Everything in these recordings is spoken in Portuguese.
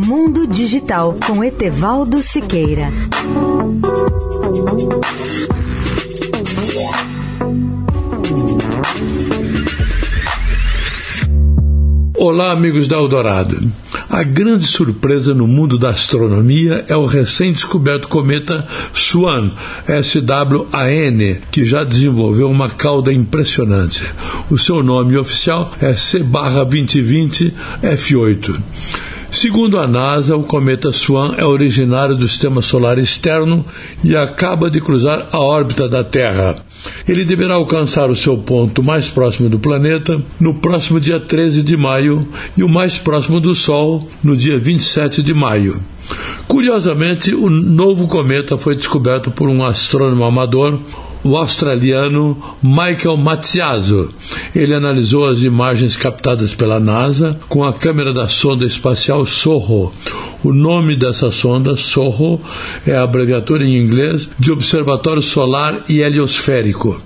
Mundo Digital com Etevaldo Siqueira. Olá, amigos da Eldorado. A grande surpresa no mundo da astronomia é o recém-descoberto cometa Swan, SWAN, que já desenvolveu uma cauda impressionante. O seu nome oficial é C-2020 F8. Segundo a NASA, o cometa Swan é originário do sistema solar externo e acaba de cruzar a órbita da Terra. Ele deverá alcançar o seu ponto mais próximo do planeta no próximo dia 13 de maio e o mais próximo do Sol no dia 27 de maio. Curiosamente, o novo cometa foi descoberto por um astrônomo amador, o australiano Michael Matiaso. Ele analisou as imagens captadas pela NASA com a câmera da sonda espacial SOHO. O nome dessa sonda, SOHO, é a abreviatura em inglês de Observatório Solar e Heliosférico.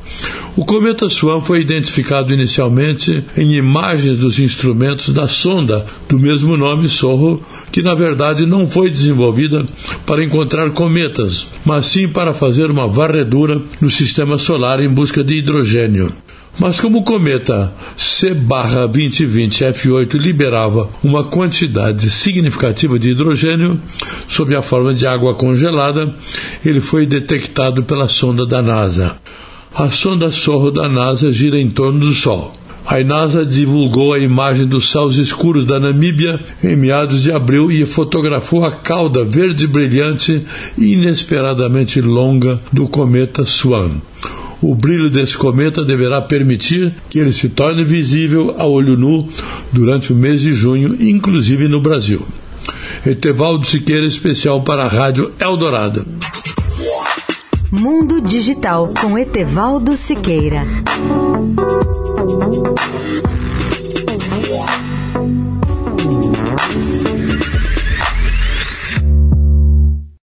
O cometa Swan foi identificado inicialmente em imagens dos instrumentos da sonda do mesmo nome SOHO, que na verdade não foi desenvolvida para encontrar cometas, mas sim para fazer uma varredura no sistema solar em busca de hidrogênio. Mas como o cometa C-2020 F8 liberava uma quantidade significativa de hidrogênio sob a forma de água congelada, ele foi detectado pela sonda da NASA. A sonda Sorro da NASA gira em torno do Sol. A NASA divulgou a imagem dos céus escuros da Namíbia em meados de abril e fotografou a cauda verde brilhante e inesperadamente longa do cometa Swan. O brilho desse cometa deverá permitir que ele se torne visível a olho nu durante o mês de junho, inclusive no Brasil. Etevaldo Siqueira, especial para a Rádio Eldorado. Mundo Digital com Etevaldo Siqueira.